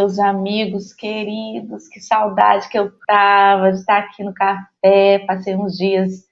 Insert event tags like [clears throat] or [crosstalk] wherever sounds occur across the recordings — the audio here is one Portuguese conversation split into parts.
Meus amigos queridos, que saudade que eu tava de estar aqui no café. Passei uns dias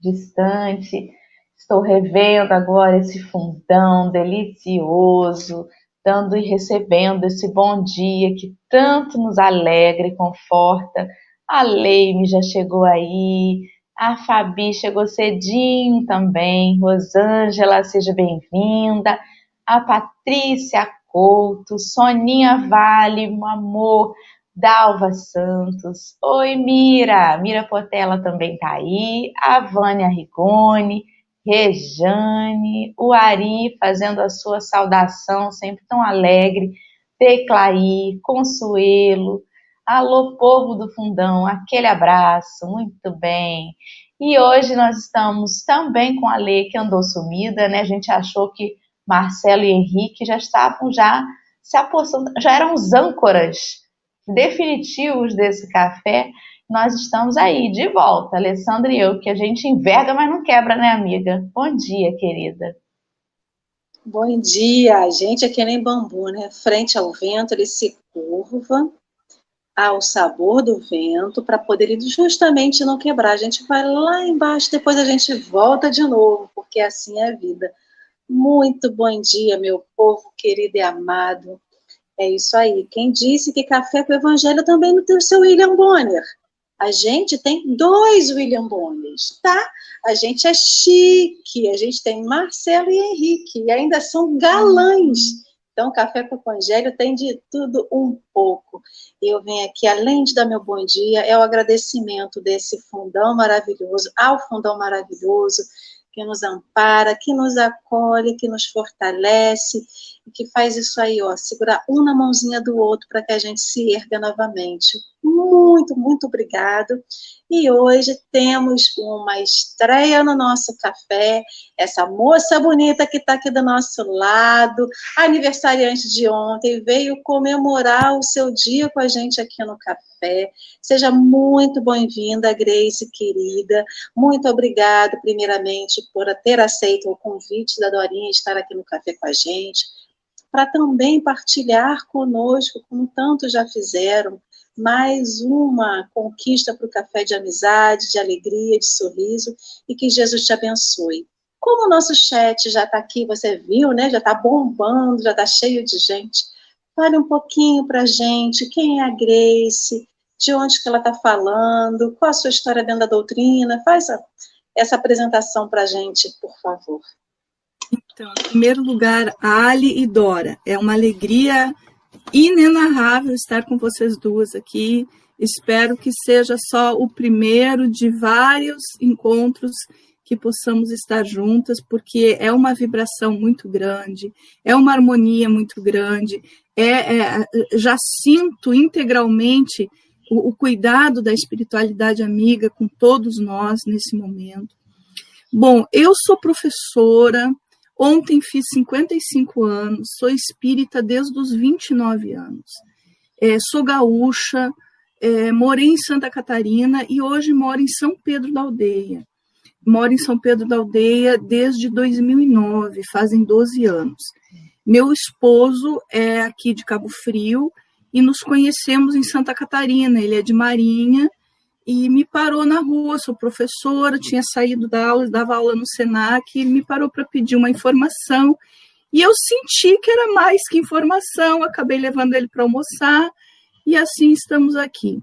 distante, estou revendo agora esse fundão delicioso, dando e recebendo esse bom dia que tanto nos alegra e conforta. A Leime já chegou aí, a Fabi chegou cedinho também, Rosângela, seja bem-vinda, a Patrícia, Couto, Soninha Vale, meu amor, Dalva Santos, oi Mira, Mira Potela também tá aí, a Vânia Rigoni, Rejane, o Ari fazendo a sua saudação, sempre tão alegre, Teclaí, Consuelo, alô povo do fundão, aquele abraço, muito bem. E hoje nós estamos também com a Lê que andou sumida, né? A gente achou que Marcelo e Henrique já estavam já se apostando, já eram os âncoras definitivos desse café. Nós estamos aí de volta, Alessandra e eu, que a gente enverga, mas não quebra, né, amiga? Bom dia, querida. Bom dia, a gente é nem bambu, né? Frente ao vento, ele se curva ao sabor do vento para poder justamente não quebrar. A gente vai lá embaixo, depois a gente volta de novo, porque assim é a vida. Muito bom dia, meu povo querido e amado. É isso aí. Quem disse que café com o evangelho também não tem o seu William Bonner? A gente tem dois William Bonners, tá? A gente é chique, a gente tem Marcelo e Henrique, e ainda são galãs. Então, Café com o Evangelho tem de tudo um pouco. Eu venho aqui, além de dar meu bom dia, é o agradecimento desse fundão maravilhoso, ao fundão maravilhoso, que nos ampara, que nos acolhe, que nos fortalece, que faz isso aí, ó, segurar um na mãozinha do outro para que a gente se erga novamente. Muito, muito obrigado. E hoje temos uma estreia no nosso café. Essa moça bonita que está aqui do nosso lado, aniversariante de ontem, veio comemorar o seu dia com a gente aqui no café. Seja muito bem-vinda, Grace, querida. Muito obrigado, primeiramente, por ter aceito o convite da Dorinha estar aqui no café com a gente, para também partilhar conosco, como tantos já fizeram, mais uma conquista para o café de amizade, de alegria, de sorriso e que Jesus te abençoe. Como o nosso chat já está aqui, você viu, né? Já está bombando, já está cheio de gente. Fale um pouquinho para a gente quem é a Grace, de onde que ela está falando, qual a sua história dentro da doutrina. Faz essa apresentação para a gente, por favor. Então, em primeiro lugar, Ali e Dora. É uma alegria inenarrável estar com vocês duas aqui. Espero que seja só o primeiro de vários encontros que possamos estar juntas, porque é uma vibração muito grande, é uma harmonia muito grande, é, é já sinto integralmente o, o cuidado da espiritualidade amiga com todos nós nesse momento. Bom, eu sou professora, Ontem fiz 55 anos, sou espírita desde os 29 anos. É, sou gaúcha, é, morei em Santa Catarina e hoje moro em São Pedro da Aldeia. Moro em São Pedro da Aldeia desde 2009, fazem 12 anos. Meu esposo é aqui de Cabo Frio e nos conhecemos em Santa Catarina. Ele é de Marinha e me parou na rua, sou professora, tinha saído da aula, dava aula no Senac, e me parou para pedir uma informação, e eu senti que era mais que informação, acabei levando ele para almoçar, e assim estamos aqui.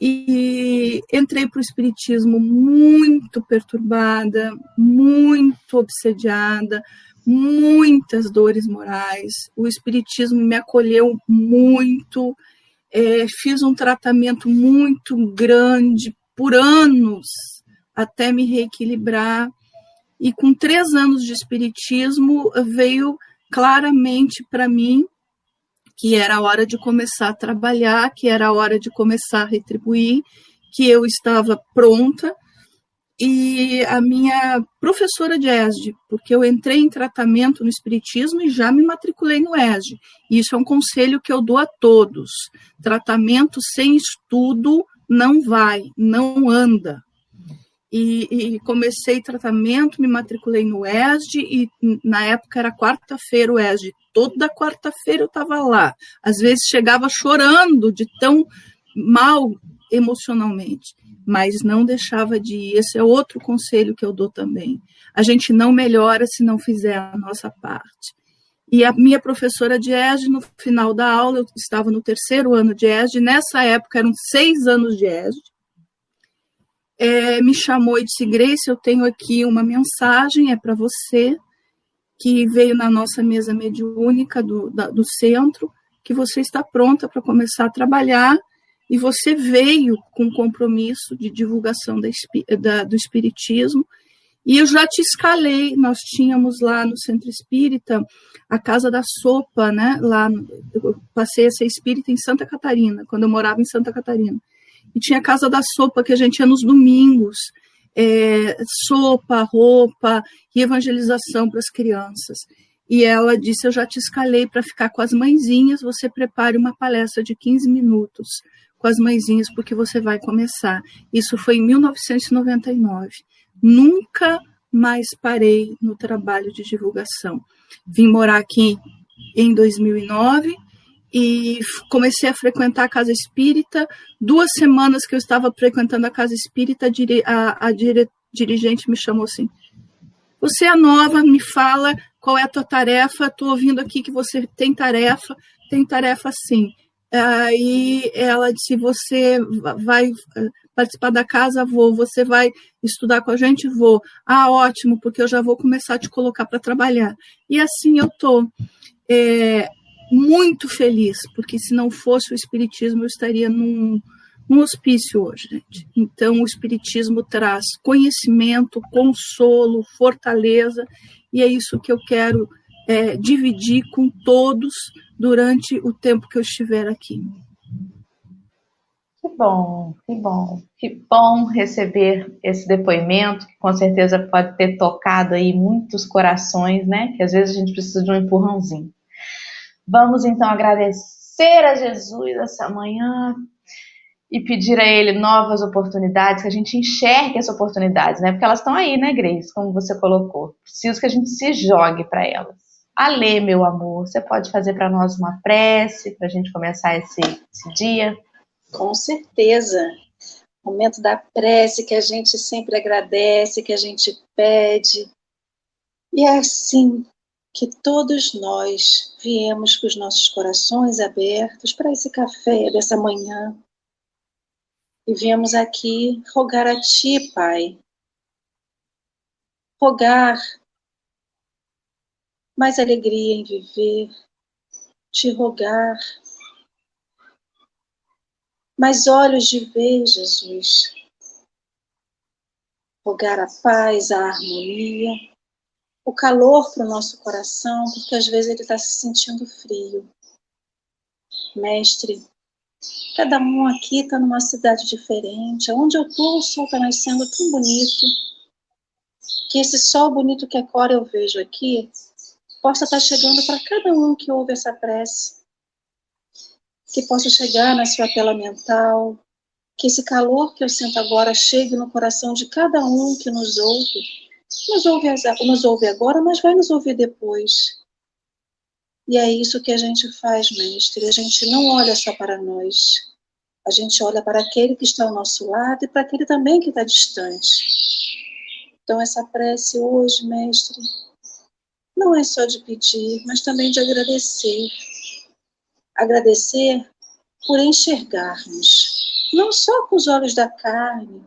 E entrei para o Espiritismo muito perturbada, muito obsediada, muitas dores morais. O Espiritismo me acolheu muito, é, fiz um tratamento muito grande por anos até me reequilibrar. E com três anos de espiritismo veio claramente para mim que era a hora de começar a trabalhar, que era a hora de começar a retribuir, que eu estava pronta e a minha professora de ESD, porque eu entrei em tratamento no Espiritismo e já me matriculei no ESD. E isso é um conselho que eu dou a todos. Tratamento sem estudo não vai, não anda. e, e, comecei tratamento, me matriculei no ESD e na época era quarta-feira o ESD. Toda quarta-feira eu estava lá. Às vezes chegava chorando de tão mal emocionalmente, mas não deixava de ir. Esse é outro conselho que eu dou também. A gente não melhora se não fizer a nossa parte. E a minha professora de ESD, no final da aula, eu estava no terceiro ano de ESD, nessa época eram seis anos de ESD, é, me chamou e disse: Grace, eu tenho aqui uma mensagem, é para você, que veio na nossa mesa mediúnica do, da, do centro, que você está pronta para começar a trabalhar e você veio com compromisso de divulgação da, da, do Espiritismo. E eu já te escalei, nós tínhamos lá no Centro Espírita a Casa da Sopa, né? Lá, eu passei a ser espírita em Santa Catarina, quando eu morava em Santa Catarina e tinha a casa da sopa que a gente ia nos domingos, é, sopa, roupa e evangelização para as crianças. E ela disse: Eu já te escalei para ficar com as mãezinhas, você prepare uma palestra de 15 minutos com as mãezinhas, porque você vai começar. Isso foi em 1999. Nunca mais parei no trabalho de divulgação. Vim morar aqui em 2009 e comecei a frequentar a casa espírita. Duas semanas que eu estava frequentando a casa espírita, a, a dire, dirigente me chamou assim: Você é nova, me fala qual é a tua tarefa. Estou ouvindo aqui que você tem tarefa. Tem tarefa sim. Aí ela disse: Você vai eh, participar da casa? Vou. Você vai estudar com a gente? Vou. Ah, ótimo, porque eu já vou começar a te colocar para trabalhar. E assim eu estou. É, muito feliz, porque se não fosse o Espiritismo, eu estaria num, num hospício hoje, gente. Então, o Espiritismo traz conhecimento, consolo, fortaleza, e é isso que eu quero é, dividir com todos durante o tempo que eu estiver aqui. Que bom, que bom, que bom receber esse depoimento, que com certeza pode ter tocado aí muitos corações, né? Que às vezes a gente precisa de um empurrãozinho. Vamos então agradecer a Jesus essa manhã e pedir a Ele novas oportunidades, que a gente enxergue as oportunidades, né? Porque elas estão aí, né, Grace? Como você colocou. Preciso que a gente se jogue para elas. Alê, meu amor, você pode fazer para nós uma prece para a gente começar esse, esse dia? Com certeza. Momento da prece que a gente sempre agradece, que a gente pede. E é assim que todos nós viemos com os nossos corações abertos para esse café dessa manhã. E viemos aqui rogar a Ti, Pai. Rogar mais alegria em viver, te rogar mais olhos de ver, Jesus. Rogar a paz, a harmonia o calor para o nosso coração, porque às vezes ele está se sentindo frio. Mestre, cada um aqui está numa cidade diferente. Onde eu estou, o sol está nascendo tão bonito. Que esse sol bonito que agora eu vejo aqui possa estar tá chegando para cada um que ouve essa prece. Que possa chegar na sua tela mental. Que esse calor que eu sinto agora chegue no coração de cada um que nos ouve nos ouve, nos ouve agora, mas vai nos ouvir depois. E é isso que a gente faz, mestre. A gente não olha só para nós. A gente olha para aquele que está ao nosso lado e para aquele também que está distante. Então, essa prece hoje, mestre, não é só de pedir, mas também de agradecer. Agradecer por enxergarmos, não só com os olhos da carne,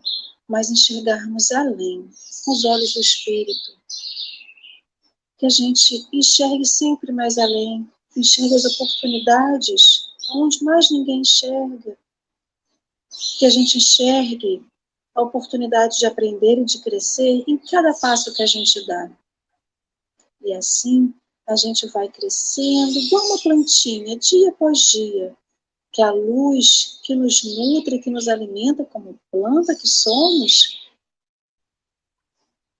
mas enxergarmos além, com os olhos do Espírito. Que a gente enxergue sempre mais além, enxergue as oportunidades onde mais ninguém enxerga. Que a gente enxergue a oportunidade de aprender e de crescer em cada passo que a gente dá. E assim a gente vai crescendo igual uma plantinha, dia após dia, que a luz que nos nutre, que nos alimenta como planta que somos,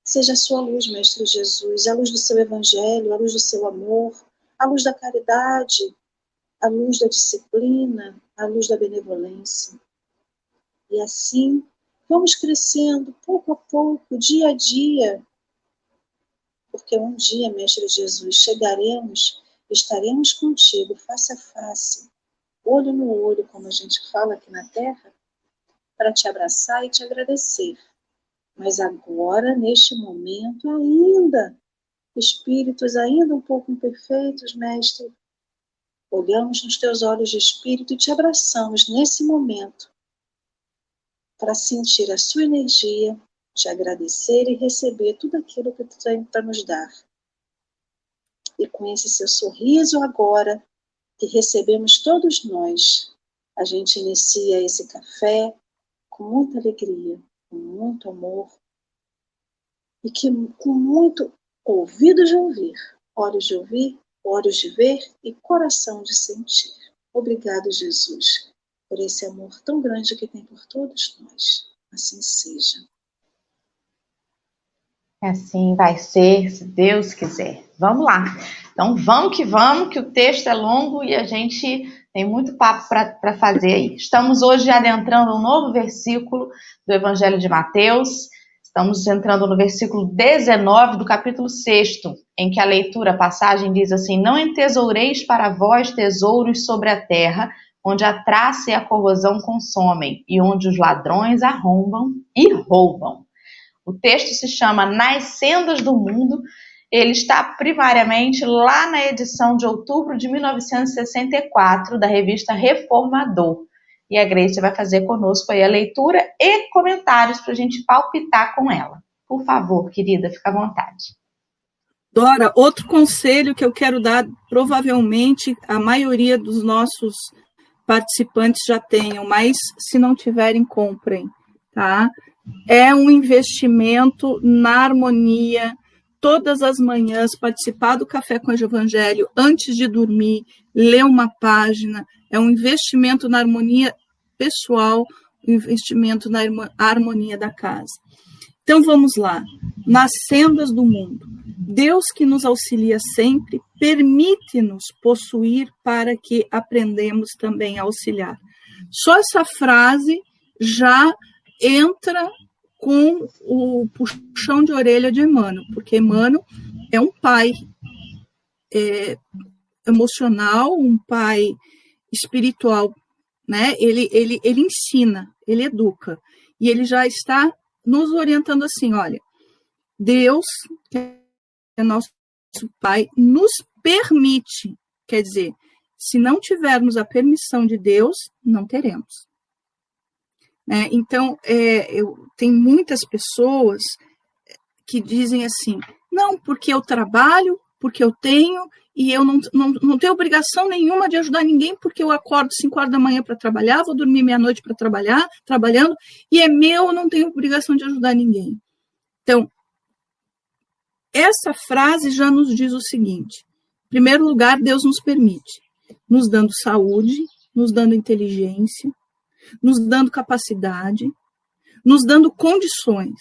seja a sua luz, Mestre Jesus, a luz do seu evangelho, a luz do seu amor, a luz da caridade, a luz da disciplina, a luz da benevolência. E assim Vamos crescendo pouco a pouco, dia a dia. Porque um dia, Mestre Jesus, chegaremos, estaremos contigo face a face, olho no olho, como a gente fala aqui na Terra, para te abraçar e te agradecer. Mas agora, neste momento, ainda, espíritos ainda um pouco imperfeitos, Mestre, olhamos nos teus olhos de espírito e te abraçamos nesse momento para sentir a sua energia, te agradecer e receber tudo aquilo que tu tem para nos dar. E com esse seu sorriso agora, que recebemos todos nós, a gente inicia esse café com muita alegria, com muito amor e que com muito ouvido de ouvir, olhos de ouvir, olhos de ver e coração de sentir. Obrigado, Jesus por esse amor tão grande que tem por todos nós. Assim seja. Assim vai ser, se Deus quiser. Vamos lá. Então vamos que vamos, que o texto é longo e a gente tem muito papo para fazer aí. Estamos hoje adentrando um novo versículo do Evangelho de Mateus. Estamos entrando no versículo 19 do capítulo 6, em que a leitura, a passagem diz assim: Não entesoureis para vós tesouros sobre a terra, onde a traça e a corrosão consomem, e onde os ladrões arrombam e roubam. O texto se chama Nas Sendas do Mundo. Ele está primariamente lá na edição de outubro de 1964 da revista Reformador. E a Grace vai fazer conosco aí a leitura e comentários para a gente palpitar com ela. Por favor, querida, fica à vontade. Dora, outro conselho que eu quero dar, provavelmente a maioria dos nossos participantes já tenham, mas se não tiverem, comprem, tá? É um investimento na harmonia, todas as manhãs, participar do Café com o Evangelho antes de dormir, ler uma página, é um investimento na harmonia pessoal, um investimento na harmonia da casa. Então vamos lá, nas sendas do mundo. Deus que nos auxilia sempre, permite-nos possuir para que aprendemos também a auxiliar. Só essa frase já entra com o puxão de orelha de Emmanuel, porque Emmanuel é um pai é, emocional, um pai espiritual, né? Ele, ele, ele ensina, ele educa, e ele já está nos orientando assim, olha, Deus, é nosso Pai, nos permite. Quer dizer, se não tivermos a permissão de Deus, não teremos. É, então, é, eu, tem muitas pessoas que dizem assim: não, porque eu trabalho, porque eu tenho, e eu não, não, não tenho obrigação nenhuma de ajudar ninguém, porque eu acordo 5 horas da manhã para trabalhar, vou dormir meia-noite para trabalhar, trabalhando, e é meu, eu não tenho obrigação de ajudar ninguém. Então, essa frase já nos diz o seguinte: em primeiro lugar, Deus nos permite, nos dando saúde, nos dando inteligência, nos dando capacidade, nos dando condições.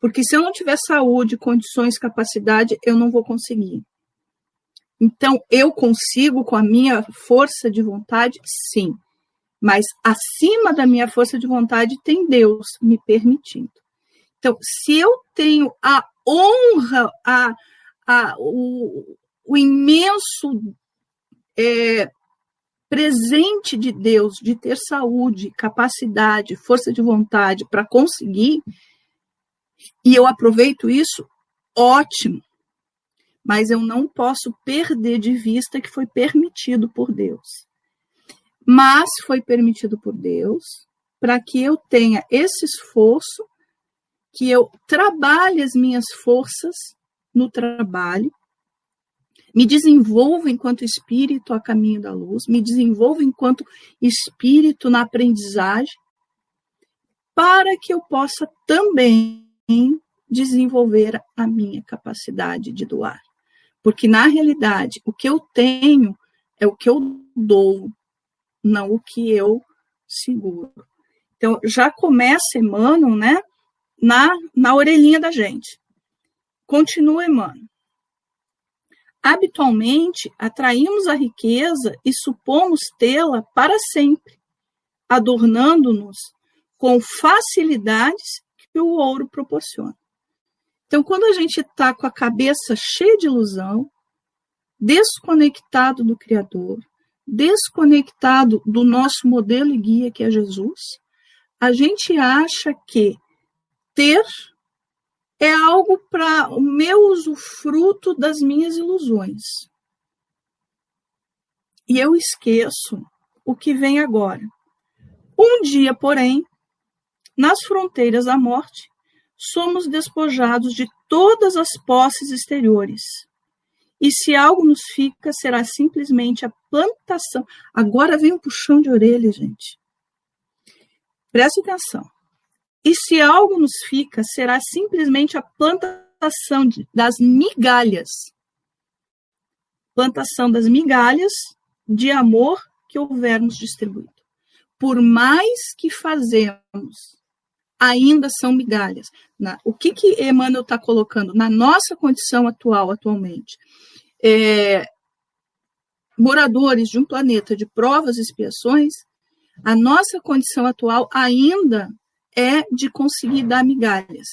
Porque se eu não tiver saúde, condições, capacidade, eu não vou conseguir. Então, eu consigo com a minha força de vontade? Sim. Mas acima da minha força de vontade tem Deus me permitindo. Então, se eu tenho a honra, a, a, o, o imenso é, presente de Deus de ter saúde, capacidade, força de vontade para conseguir, e eu aproveito isso, ótimo. Mas eu não posso perder de vista que foi permitido por Deus. Mas foi permitido por Deus para que eu tenha esse esforço que eu trabalhe as minhas forças no trabalho, me desenvolva enquanto espírito a caminho da luz, me desenvolva enquanto espírito na aprendizagem, para que eu possa também desenvolver a minha capacidade de doar. Porque, na realidade, o que eu tenho é o que eu dou, não o que eu seguro. Então, já começa Emmanuel, né? na, na orelhinha da gente. Continua Emmanuel. Habitualmente, atraímos a riqueza e supomos tê-la para sempre, adornando-nos com facilidades que o ouro proporciona. Então, quando a gente está com a cabeça cheia de ilusão, desconectado do Criador, desconectado do nosso modelo e guia, que é Jesus, a gente acha que ter é algo para o meu usufruto das minhas ilusões. E eu esqueço o que vem agora. Um dia, porém, nas fronteiras da morte, somos despojados de todas as posses exteriores. E se algo nos fica, será simplesmente a plantação. Agora vem um puxão de orelha, gente. Preste atenção. E se algo nos fica, será simplesmente a plantação das migalhas. Plantação das migalhas de amor que houvermos distribuído. Por mais que fazemos, ainda são migalhas. Na, o que, que Emmanuel está colocando na nossa condição atual, atualmente? É, moradores de um planeta de provas e expiações, a nossa condição atual ainda é de conseguir dar migalhas.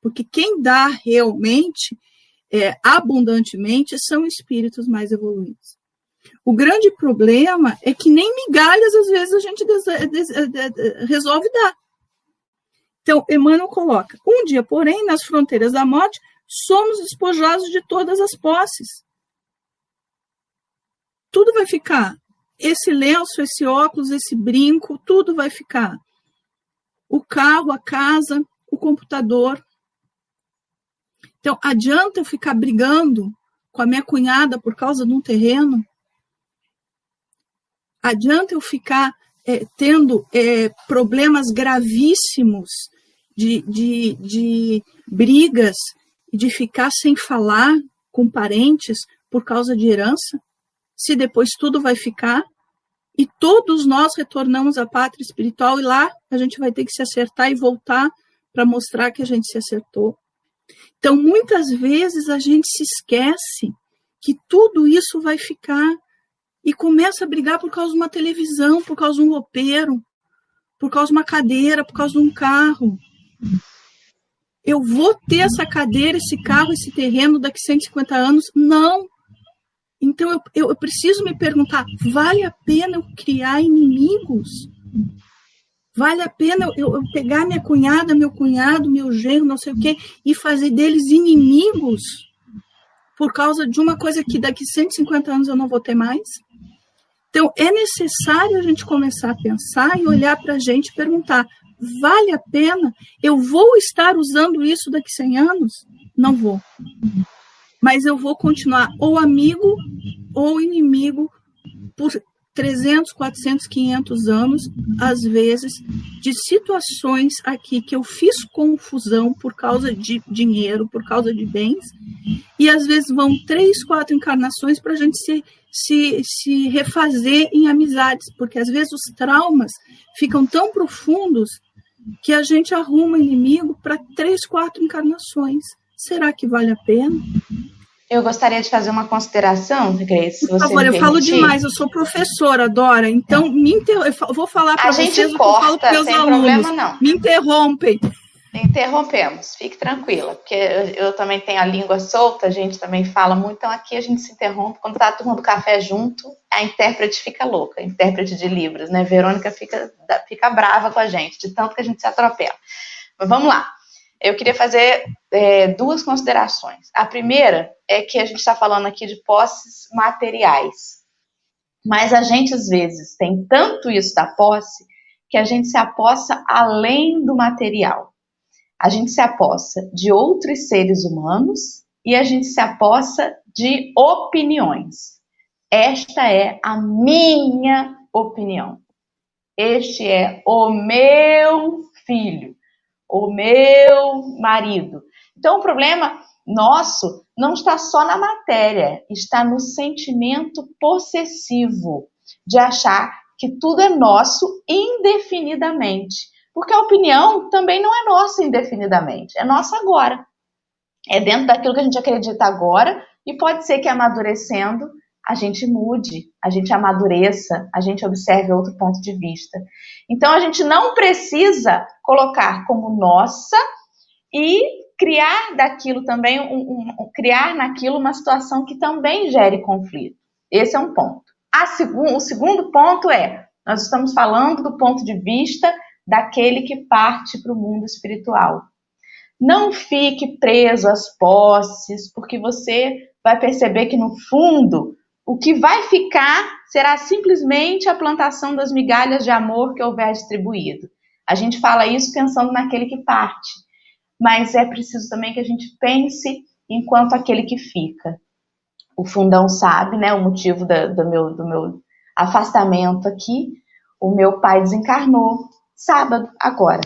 Porque quem dá realmente, é, abundantemente, são espíritos mais evoluídos. O grande problema é que nem migalhas, às vezes, a gente resolve dar. Então, Emmanuel coloca: um dia, porém, nas fronteiras da morte, somos despojados de todas as posses. Tudo vai ficar. Esse lenço, esse óculos, esse brinco, tudo vai ficar. O carro, a casa, o computador. Então, adianta eu ficar brigando com a minha cunhada por causa de um terreno? Adianta eu ficar é, tendo é, problemas gravíssimos de, de, de brigas de ficar sem falar com parentes por causa de herança, se depois tudo vai ficar e todos nós retornamos à pátria espiritual e lá a gente vai ter que se acertar e voltar para mostrar que a gente se acertou. Então, muitas vezes a gente se esquece que tudo isso vai ficar e começa a brigar por causa de uma televisão, por causa de um roupeiro, por causa de uma cadeira, por causa de um carro. Eu vou ter essa cadeira, esse carro, esse terreno daqui 150 anos? Não. Então eu, eu, eu preciso me perguntar: vale a pena eu criar inimigos? Vale a pena eu, eu, pegar minha cunhada, meu cunhado, meu genro, não sei o quê, e fazer deles inimigos por causa de uma coisa que daqui 150 anos eu não vou ter mais? Então, é necessário a gente começar a pensar e olhar para a gente e perguntar: vale a pena? Eu vou estar usando isso daqui 100 anos? Não vou. Mas eu vou continuar ou amigo ou inimigo por 300, 400, 500 anos, às vezes, de situações aqui que eu fiz confusão por causa de dinheiro, por causa de bens, e às vezes vão três, quatro encarnações para a gente se, se, se refazer em amizades, porque às vezes os traumas ficam tão profundos que a gente arruma inimigo para três, quatro encarnações. Será que vale a pena? Eu gostaria de fazer uma consideração, Grace. Por favor, eu falo demais, eu sou professora, Dora, então me inter... eu vou falar para vocês gente corta, o que eu falo para meus alunos. Problema, não. Me interrompem. Interrompemos, fique tranquila, porque eu, eu, também tenho a língua solta, a gente também fala muito, então aqui a gente se interrompe. Quando está a turma do café junto, a intérprete fica louca, a intérprete de Libras, né? Verônica fica, fica brava com a gente, de tanto que a gente se atropela. Mas vamos lá. Eu queria fazer é, duas considerações. A primeira é que a gente está falando aqui de posses materiais. Mas a gente, às vezes, tem tanto isso da posse que a gente se apossa além do material. A gente se apossa de outros seres humanos e a gente se apossa de opiniões. Esta é a minha opinião. Este é o meu filho, o meu marido. Então, o problema nosso não está só na matéria, está no sentimento possessivo de achar que tudo é nosso indefinidamente. Porque a opinião também não é nossa indefinidamente, é nossa agora. É dentro daquilo que a gente acredita agora e pode ser que amadurecendo a gente mude, a gente amadureça, a gente observe outro ponto de vista. Então a gente não precisa colocar como nossa e criar daquilo também um, um, criar naquilo uma situação que também gere conflito. Esse é um ponto. Segun, o segundo ponto é nós estamos falando do ponto de vista daquele que parte para o mundo espiritual. Não fique preso às posses, porque você vai perceber que no fundo o que vai ficar será simplesmente a plantação das migalhas de amor que houver distribuído. A gente fala isso pensando naquele que parte, mas é preciso também que a gente pense enquanto aquele que fica. O fundão sabe, né, o motivo da, do, meu, do meu afastamento aqui. O meu pai desencarnou sábado, agora.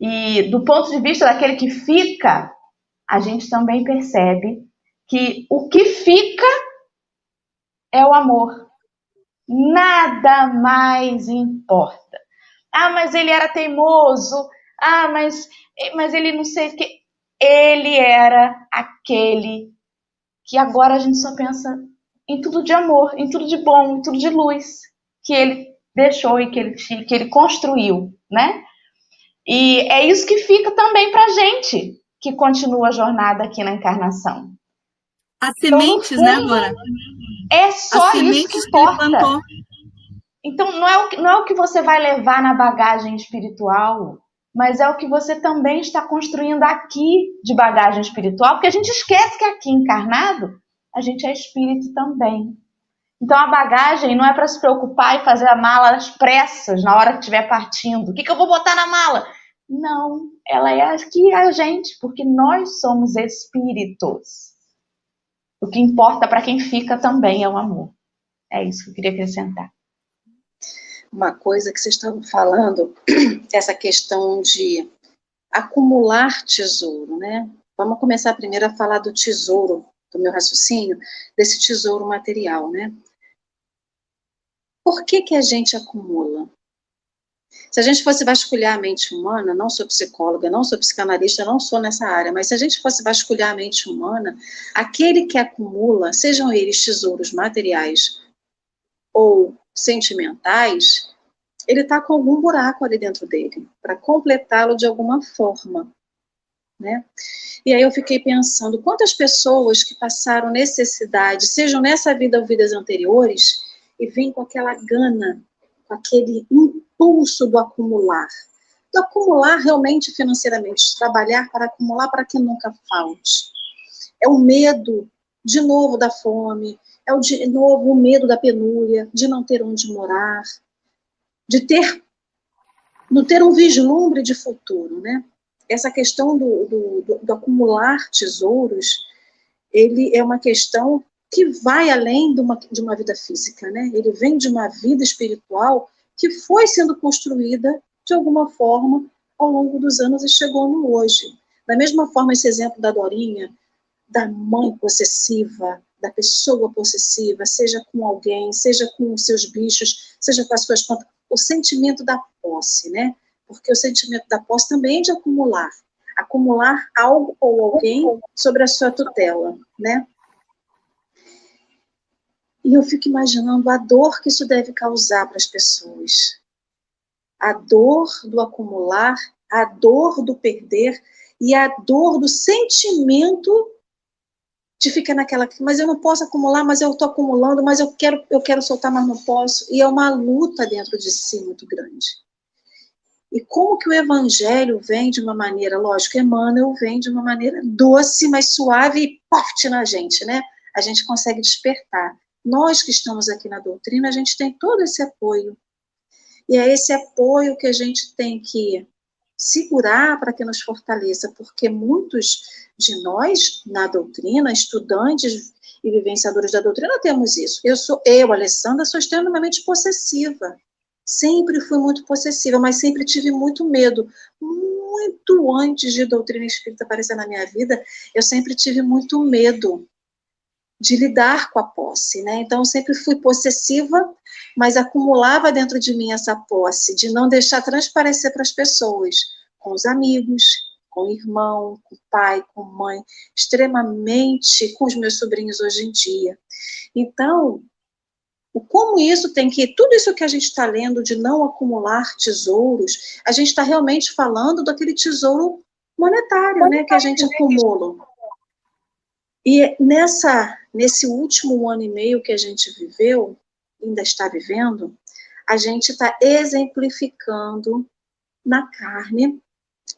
E do ponto de vista daquele que fica, a gente também percebe que o que fica é o amor. Nada mais importa. Ah, mas ele era teimoso. Ah, mas, mas ele não sei o que. Ele era aquele que agora a gente só pensa em tudo de amor, em tudo de bom, em tudo de luz que ele deixou e que ele, que ele construiu, né? E é isso que fica também para gente que continua a jornada aqui na encarnação. As sementes, então, né, Laura? É só isso que importa. então, não é, o, não é o que você vai levar na bagagem espiritual, mas é o que você também está construindo aqui de bagagem espiritual, porque a gente esquece que aqui encarnado, a gente é espírito também. Então a bagagem não é para se preocupar e fazer a mala às pressas na hora que estiver partindo. O que, que eu vou botar na mala? Não, ela é aqui a gente, porque nós somos espíritos. O que importa para quem fica também é o amor. É isso que eu queria acrescentar. Uma coisa que vocês estão falando, [clears throat] essa questão de acumular tesouro, né? Vamos começar primeiro a falar do tesouro, do meu raciocínio, desse tesouro material, né? Por que, que a gente acumula? Se a gente fosse vasculhar a mente humana, não sou psicóloga, não sou psicanalista, não sou nessa área, mas se a gente fosse vasculhar a mente humana, aquele que acumula, sejam eles tesouros materiais ou sentimentais, ele está com algum buraco ali dentro dele, para completá-lo de alguma forma. Né? E aí eu fiquei pensando, quantas pessoas que passaram necessidade, sejam nessa vida ou vidas anteriores, e vêm com aquela gana, com aquele impulso do acumular. Do acumular realmente financeiramente, de trabalhar para acumular para que nunca falte. É o medo, de novo, da fome, é o de novo o medo da penúria, de não ter onde morar, de ter não ter um vislumbre de futuro, né? Essa questão do, do, do, do acumular tesouros, ele é uma questão que vai além de uma, de uma vida física, né? Ele vem de uma vida espiritual que foi sendo construída de alguma forma ao longo dos anos e chegou no hoje. Da mesma forma, esse exemplo da Dorinha, da mãe possessiva, da pessoa possessiva, seja com alguém, seja com os seus bichos, seja com as suas plantas, o sentimento da posse, né? Porque o sentimento da posse também é de acumular, acumular algo ou alguém sobre a sua tutela, né? E eu fico imaginando a dor que isso deve causar para as pessoas. A dor do acumular, a dor do perder e a dor do sentimento de ficar naquela, mas eu não posso acumular, mas eu estou acumulando, mas eu quero, eu quero soltar, mas não posso. E é uma luta dentro de si muito grande. E como que o evangelho vem de uma maneira, lógico, Emmanuel vem de uma maneira doce, mas suave e forte na gente, né? A gente consegue despertar. Nós que estamos aqui na doutrina, a gente tem todo esse apoio. E é esse apoio que a gente tem que segurar para que nos fortaleça, porque muitos de nós, na doutrina, estudantes e vivenciadores da doutrina, temos isso. Eu sou, eu, Alessandra, sou extremamente possessiva. Sempre fui muito possessiva, mas sempre tive muito medo. Muito antes de doutrina espírita aparecer na minha vida, eu sempre tive muito medo de lidar com a posse, né? Então eu sempre fui possessiva, mas acumulava dentro de mim essa posse de não deixar transparecer para as pessoas, com os amigos, com o irmão, com o pai, com a mãe, extremamente com os meus sobrinhos hoje em dia. Então, o como isso tem que. Tudo isso que a gente está lendo de não acumular tesouros, a gente está realmente falando daquele tesouro monetário, né, que a gente acumula. E nessa, nesse último ano e meio que a gente viveu, ainda está vivendo, a gente está exemplificando na carne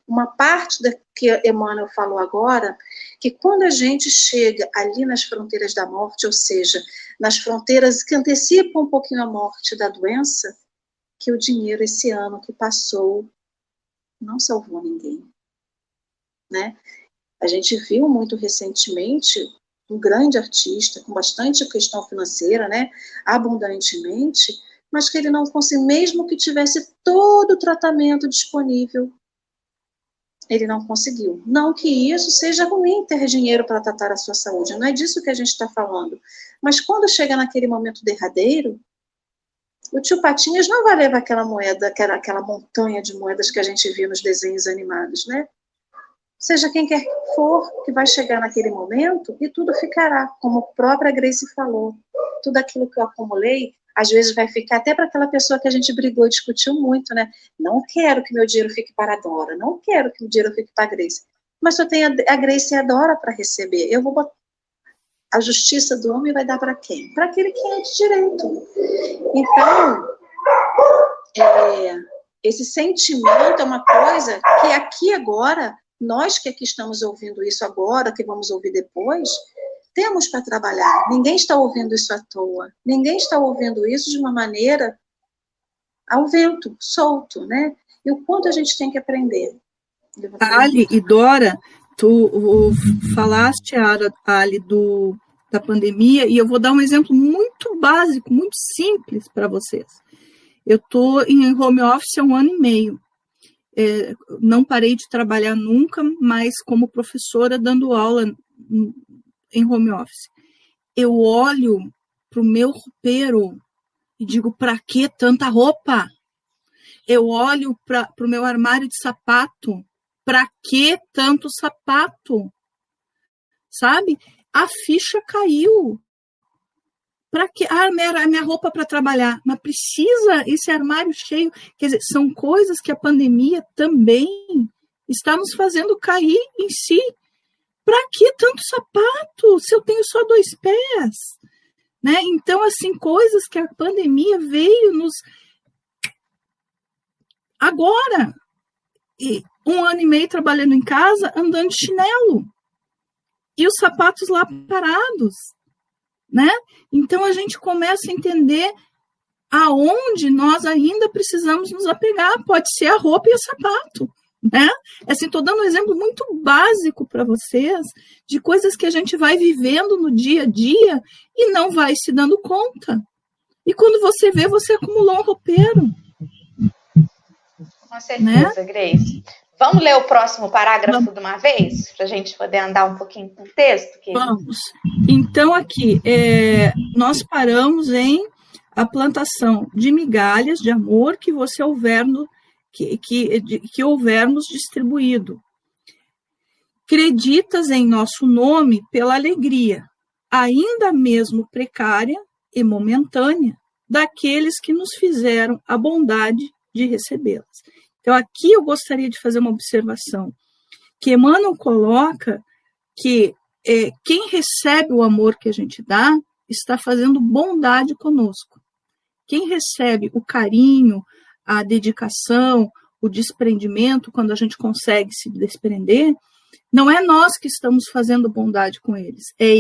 uma parte da que Emmanuel falou agora, que quando a gente chega ali nas fronteiras da morte, ou seja, nas fronteiras que antecipam um pouquinho a morte da doença, que o dinheiro esse ano que passou não salvou ninguém, né? A gente viu muito recentemente um grande artista com bastante questão financeira, né, abundantemente, mas que ele não conseguiu, mesmo que tivesse todo o tratamento disponível, ele não conseguiu. Não que isso seja ruim ter dinheiro para tratar a sua saúde, não é disso que a gente está falando. Mas quando chega naquele momento derradeiro, o tio Patinhas não vai levar aquela moeda, aquela, aquela montanha de moedas que a gente viu nos desenhos animados, né? Seja quem quer que for, que vai chegar naquele momento e tudo ficará, como a própria Grace falou. Tudo aquilo que eu acumulei às vezes vai ficar até para aquela pessoa que a gente brigou e discutiu muito, né? Não quero que meu dinheiro fique para a Dora, não quero que o dinheiro fique para a Grace. Mas só tem a, Grace e a Dora para receber. Eu vou botar. A justiça do homem vai dar para quem? Para aquele que é de direito. Então, é, esse sentimento é uma coisa que aqui agora, nós que aqui estamos ouvindo isso agora, que vamos ouvir depois, temos para trabalhar. Ninguém está ouvindo isso à toa. Ninguém está ouvindo isso de uma maneira ao vento, solto, né? E o quanto a gente tem que aprender. Ali e Dora, tu falaste, Ali, do, da pandemia, e eu vou dar um exemplo muito básico, muito simples para vocês. Eu estou em home office há um ano e meio. É, não parei de trabalhar nunca, mas como professora dando aula em home office. Eu olho para o meu roupeiro e digo: para que tanta roupa? Eu olho para o meu armário de sapato: para que tanto sapato? Sabe? A ficha caiu. Para que? Ah, minha, minha roupa para trabalhar. Mas precisa esse armário cheio. Quer dizer, são coisas que a pandemia também está nos fazendo cair em si. Para que tanto sapato se eu tenho só dois pés? Né? Então, assim, coisas que a pandemia veio nos. Agora, e um ano e meio trabalhando em casa, andando de chinelo. E os sapatos lá parados. Né? Então, a gente começa a entender aonde nós ainda precisamos nos apegar. Pode ser a roupa e o sapato né? Assim, estou dando um exemplo muito básico para vocês de coisas que a gente vai vivendo no dia a dia e não vai se dando conta. E quando você vê, você acumulou um roupeiro. Com certeza, né? Grace. Vamos ler o próximo parágrafo Vamos. de uma vez, para a gente poder andar um pouquinho com o texto? Querido? Vamos. Então, aqui, é, nós paramos em a plantação de migalhas de amor que você houver no, que, que, que houvermos distribuído. Creditas em nosso nome pela alegria, ainda mesmo precária e momentânea, daqueles que nos fizeram a bondade de recebê-las. Então, aqui eu gostaria de fazer uma observação, que Emmanuel coloca que é, quem recebe o amor que a gente dá está fazendo bondade conosco. Quem recebe o carinho, a dedicação, o desprendimento, quando a gente consegue se desprender, não é nós que estamos fazendo bondade com eles, é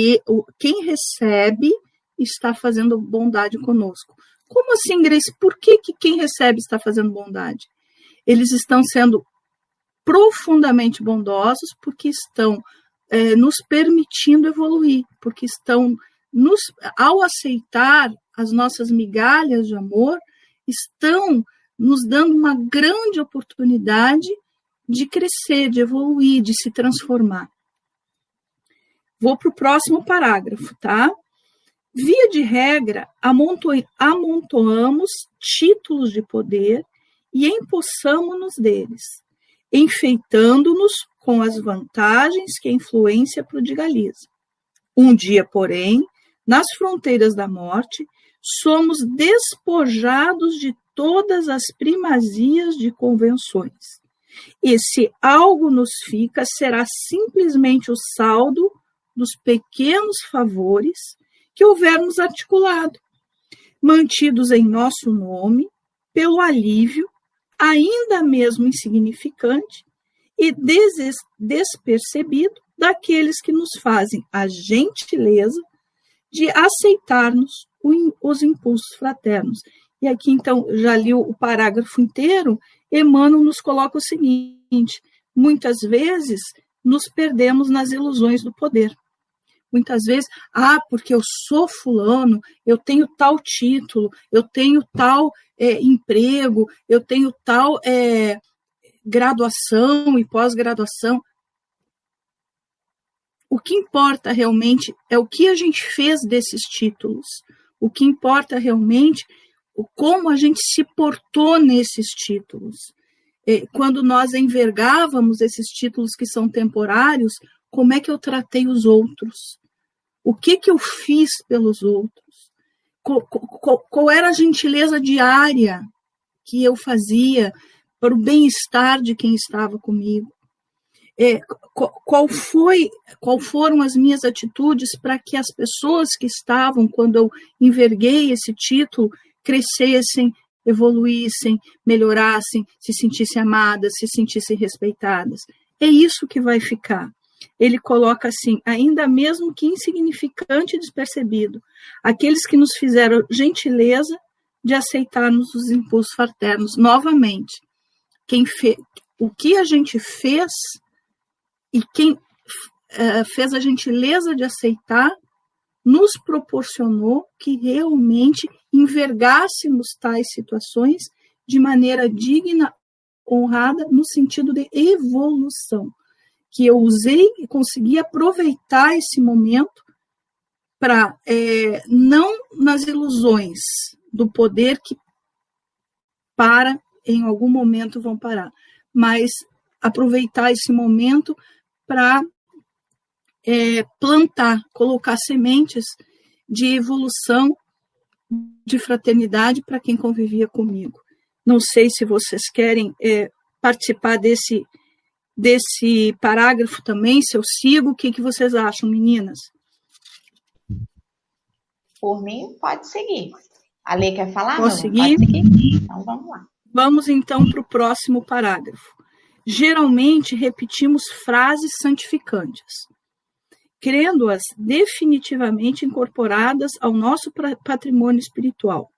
quem recebe está fazendo bondade conosco. Como assim, Grace? Por que, que quem recebe está fazendo bondade? Eles estão sendo profundamente bondosos porque estão é, nos permitindo evoluir, porque estão nos, ao aceitar as nossas migalhas de amor, estão nos dando uma grande oportunidade de crescer, de evoluir, de se transformar. Vou para o próximo parágrafo, tá? Via de regra, amontoamos títulos de poder e empossamo-nos deles, enfeitando-nos com as vantagens que a influência prodigaliza. Um dia, porém, nas fronteiras da morte, somos despojados de todas as primazias de convenções. E se algo nos fica, será simplesmente o saldo dos pequenos favores que houvermos articulado, mantidos em nosso nome, pelo alívio, ainda mesmo insignificante, e despercebido daqueles que nos fazem a gentileza de aceitar-nos os impulsos fraternos. E aqui, então, já li o parágrafo inteiro, Emmanuel nos coloca o seguinte: muitas vezes nos perdemos nas ilusões do poder. Muitas vezes, ah, porque eu sou fulano, eu tenho tal título, eu tenho tal é, emprego, eu tenho tal é, graduação e pós-graduação. O que importa realmente é o que a gente fez desses títulos. O que importa realmente é como a gente se portou nesses títulos. É, quando nós envergávamos esses títulos que são temporários, como é que eu tratei os outros? O que que eu fiz pelos outros? Qual, qual, qual era a gentileza diária que eu fazia para o bem-estar de quem estava comigo? É, qual foi, qual foram as minhas atitudes para que as pessoas que estavam quando eu enverguei esse título crescessem, evoluíssem, melhorassem, se sentissem amadas, se sentissem respeitadas. É isso que vai ficar. Ele coloca assim, ainda mesmo que insignificante e despercebido, aqueles que nos fizeram gentileza de aceitarmos os impulsos fraternos novamente. Quem fe, o que a gente fez e quem uh, fez a gentileza de aceitar nos proporcionou que realmente envergássemos tais situações de maneira digna, honrada, no sentido de evolução. Que eu usei e consegui aproveitar esse momento para, é, não nas ilusões do poder que para, em algum momento vão parar, mas aproveitar esse momento para é, plantar, colocar sementes de evolução, de fraternidade para quem convivia comigo. Não sei se vocês querem é, participar desse, desse parágrafo também, se eu sigo, o que, que vocês acham, meninas? Por mim, pode seguir. A Lê quer falar? Posso seguir? Pode seguir? Então, vamos lá. Vamos, então, para o próximo parágrafo. Geralmente, repetimos frases santificantes crendo-as definitivamente incorporadas ao nosso patrimônio espiritual,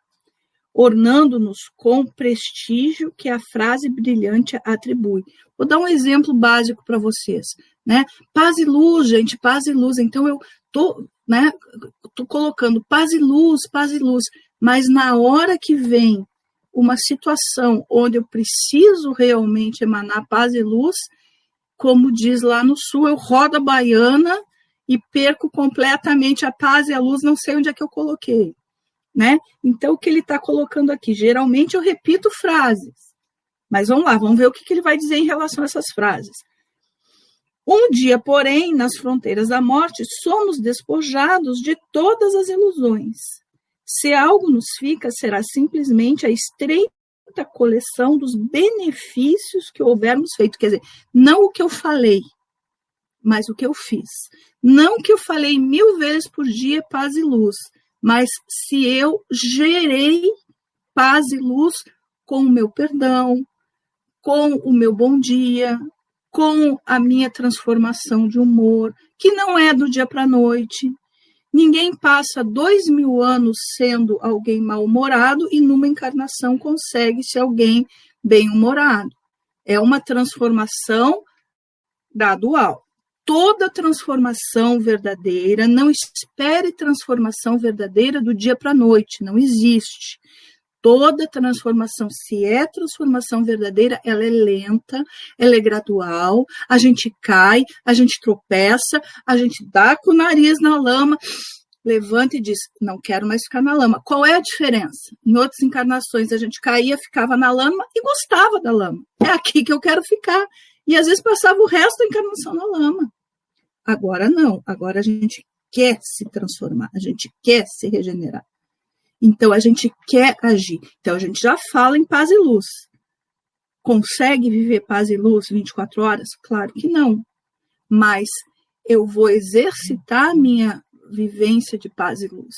ornando-nos com prestígio que a frase brilhante atribui. Vou dar um exemplo básico para vocês, né? Paz e luz, gente, paz e luz. Então eu tô, né, tô colocando paz e luz, paz e luz, mas na hora que vem uma situação onde eu preciso realmente emanar paz e luz, como diz lá no sul, eu rodo a baiana e perco completamente a paz e a luz, não sei onde é que eu coloquei. Né? Então, o que ele está colocando aqui? Geralmente eu repito frases, mas vamos lá, vamos ver o que, que ele vai dizer em relação a essas frases. Um dia, porém, nas fronteiras da morte, somos despojados de todas as ilusões. Se algo nos fica, será simplesmente a estreita coleção dos benefícios que houvermos feito. Quer dizer, não o que eu falei, mas o que eu fiz. Não que eu falei mil vezes por dia paz e luz, mas se eu gerei paz e luz com o meu perdão, com o meu bom dia, com a minha transformação de humor, que não é do dia para a noite. Ninguém passa dois mil anos sendo alguém mal-humorado e numa encarnação consegue ser alguém bem-humorado. É uma transformação gradual toda transformação verdadeira, não espere transformação verdadeira do dia para a noite, não existe. Toda transformação, se é transformação verdadeira, ela é lenta, ela é gradual, a gente cai, a gente tropeça, a gente dá com o nariz na lama, levanta e diz: Não quero mais ficar na lama. Qual é a diferença? Em outras encarnações, a gente caía, ficava na lama e gostava da lama. É aqui que eu quero ficar. e às vezes passava o resto da encarnação na lama. Agora não, agora a gente quer se transformar, a gente quer se regenerar. Então a gente quer agir. Então a gente já fala em paz e luz. Consegue viver paz e luz 24 horas? Claro que não. Mas eu vou exercitar a minha vivência de paz e luz.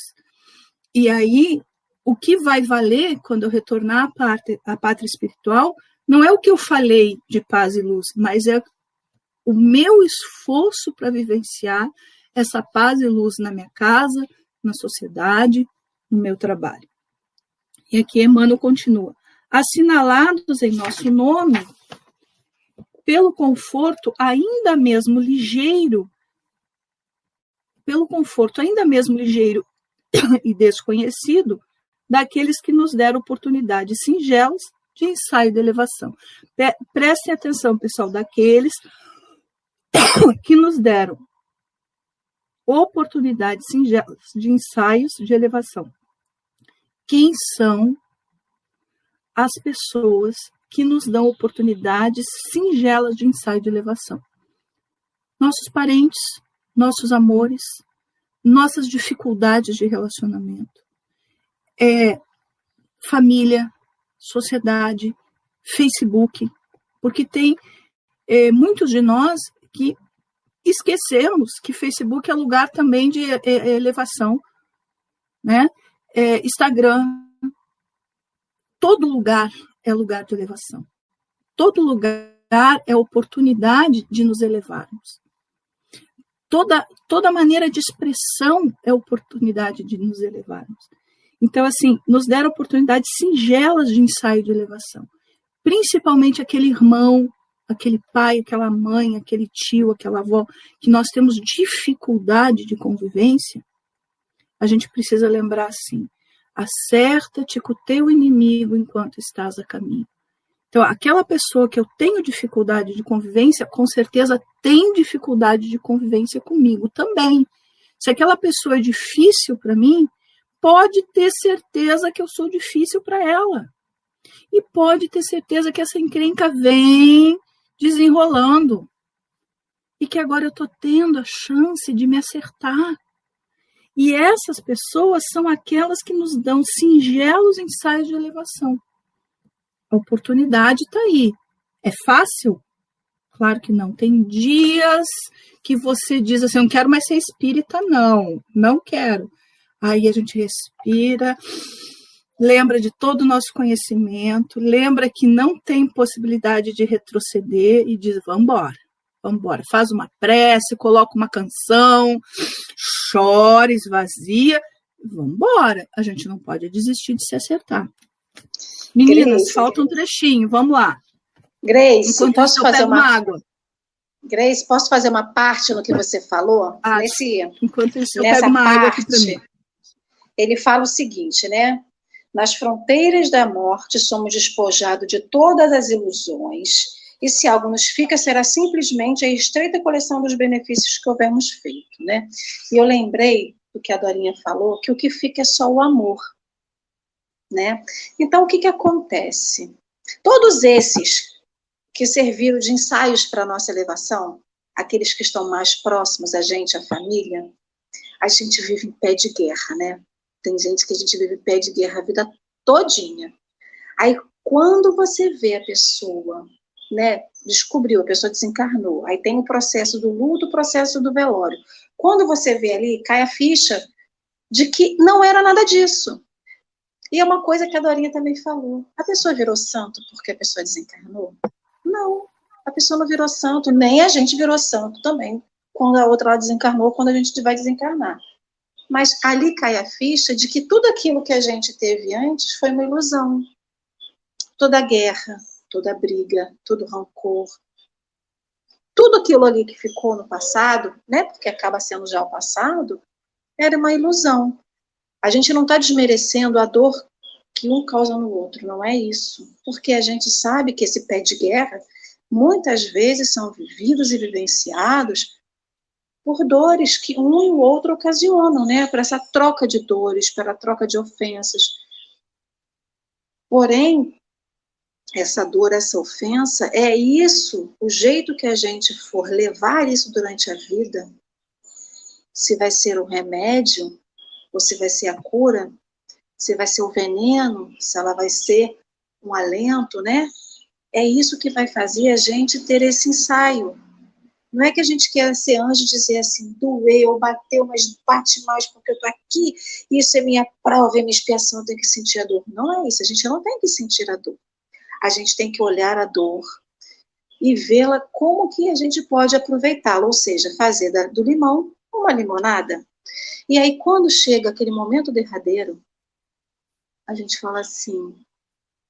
E aí, o que vai valer quando eu retornar à, parte, à pátria espiritual não é o que eu falei de paz e luz, mas é o meu esforço para vivenciar essa paz e luz na minha casa, na sociedade, no meu trabalho. E aqui Emmanuel continua. Assinalados em nosso nome, pelo conforto ainda mesmo ligeiro, pelo conforto ainda mesmo ligeiro [coughs] e desconhecido daqueles que nos deram oportunidades singelas de ensaio de elevação. Prestem atenção, pessoal, daqueles [coughs] que nos deram oportunidades singelas de ensaios de elevação. Quem são as pessoas que nos dão oportunidades singelas de ensaio de elevação? Nossos parentes, nossos amores, nossas dificuldades de relacionamento. É família, sociedade, Facebook, porque tem é, muitos de nós que esquecemos que Facebook é lugar também de é, é, elevação, né? É, Instagram, todo lugar é lugar de elevação. Todo lugar é oportunidade de nos elevarmos. Toda, toda maneira de expressão é oportunidade de nos elevarmos. Então, assim, nos deram oportunidades singelas de ensaio de elevação. Principalmente aquele irmão aquele pai, aquela mãe, aquele tio, aquela avó, que nós temos dificuldade de convivência, a gente precisa lembrar assim: acerta-te com o teu inimigo enquanto estás a caminho. Então, aquela pessoa que eu tenho dificuldade de convivência, com certeza tem dificuldade de convivência comigo também. Se aquela pessoa é difícil para mim, pode ter certeza que eu sou difícil para ela. E pode ter certeza que essa encrenca vem desenrolando. E que agora eu estou tendo a chance de me acertar. E essas pessoas são aquelas que nos dão singelos ensaios de elevação. A oportunidade está aí. É fácil? Claro que não. Tem dias que você diz assim: não quero mais ser espírita, não. Não quero. Aí a gente respira lembra de todo o nosso conhecimento, lembra que não tem possibilidade de retroceder e diz: vamos embora, vamos embora. Faz uma prece, coloca uma canção, chora, esvazia, vamos embora. A gente não pode desistir de se acertar. Meninas, Grace, falta um trechinho, vamos lá. Grace, Enquanto posso fazer uma... uma água? Grace, posso fazer uma parte no que você falou? Ah, Nesse, enquanto isso, eu pego uma parte, água aqui mim. Ele fala o seguinte, né? Nas fronteiras da morte somos despojados de todas as ilusões, e se algo nos fica, será simplesmente a estreita coleção dos benefícios que houvermos feito, né? E eu lembrei do que a Dorinha falou, que o que fica é só o amor, né? Então, o que que acontece? Todos esses que serviram de ensaios para a nossa elevação, aqueles que estão mais próximos a gente, a família, a gente vive em pé de guerra, né? Tem gente que a gente vive pé de guerra a vida todinha. Aí, quando você vê a pessoa, né, descobriu, a pessoa desencarnou, aí tem o processo do luto, o processo do velório. Quando você vê ali, cai a ficha de que não era nada disso. E é uma coisa que a Dorinha também falou. A pessoa virou santo porque a pessoa desencarnou? Não. A pessoa não virou santo, nem a gente virou santo também, quando a outra lá desencarnou, quando a gente vai desencarnar mas ali cai a ficha de que tudo aquilo que a gente teve antes foi uma ilusão. Toda guerra, toda briga, todo rancor, tudo aquilo ali que ficou no passado, né, porque acaba sendo já o passado, era uma ilusão. A gente não está desmerecendo a dor que um causa no outro, não é isso. Porque a gente sabe que esse pé de guerra muitas vezes são vividos e vivenciados por dores que um e o outro ocasionam, né? Para essa troca de dores, para a troca de ofensas. Porém, essa dor, essa ofensa, é isso, o jeito que a gente for levar isso durante a vida, se vai ser o remédio, ou se vai ser a cura, se vai ser o veneno, se ela vai ser um alento, né? É isso que vai fazer a gente ter esse ensaio. Não é que a gente quer ser anjo e dizer assim, doeu, bateu, mas bate mais porque eu tô aqui, isso é minha prova, é minha expiação, eu tenho que sentir a dor. Não é isso, a gente não tem que sentir a dor a gente tem que olhar a dor e vê-la como que a gente pode aproveitá-la, ou seja, fazer do limão uma limonada. E aí, quando chega aquele momento derradeiro, a gente fala assim: